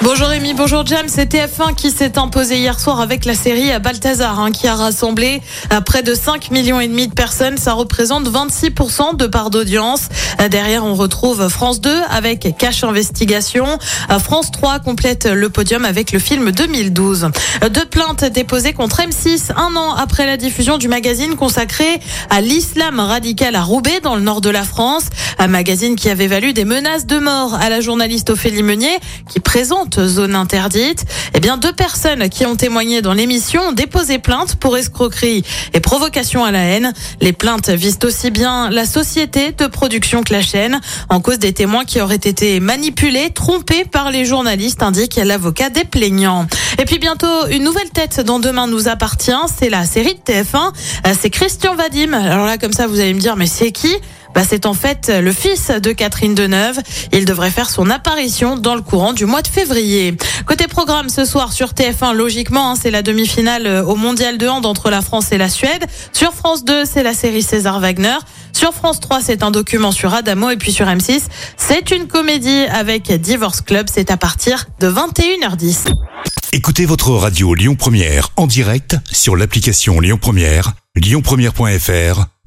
Bonjour Rémi, bonjour Jam. C'est TF1 qui s'est imposé hier soir avec la série Balthazar, hein, qui a rassemblé euh, près de 5 millions et demi de personnes. Ça représente 26% de part d'audience. Euh, Derrière, on retrouve France 2 avec Cache Investigation. Euh, France 3 complète le podium avec le film 2012. Euh, Deux plaintes déposées contre M6 un an après la diffusion du magazine consacré à l'islam radical à Roubaix dans le nord de la France. Un magazine qui avait valu des menaces de mort à la journaliste Ophélie Meunier qui présente zone interdite. Eh bien, deux personnes qui ont témoigné dans l'émission ont déposé plainte pour escroquerie et provocation à la haine. Les plaintes visent aussi bien la société de production que la chaîne, en cause des témoins qui auraient été manipulés, trompés par les journalistes, indique l'avocat des plaignants. Et puis bientôt, une nouvelle tête dont demain nous appartient, c'est la série de TF1. Euh, C'est Christian Vadim. Alors là, comme ça, vous allez me dire, mais c'est qui? Bah, c'est en fait le fils de Catherine Deneuve. Il devrait faire son apparition dans le courant du mois de février. Côté programme ce soir sur TF1, logiquement, hein, c'est la demi-finale euh, au mondial de hand entre la France et la Suède. Sur France 2, c'est la série César Wagner. Sur France 3, c'est un document sur Adamo. Et puis sur M6, c'est une comédie avec Divorce Club. C'est à partir de 21h10. Écoutez votre radio Lyon Première en direct sur l'application Lyon Première, lyonpremière.fr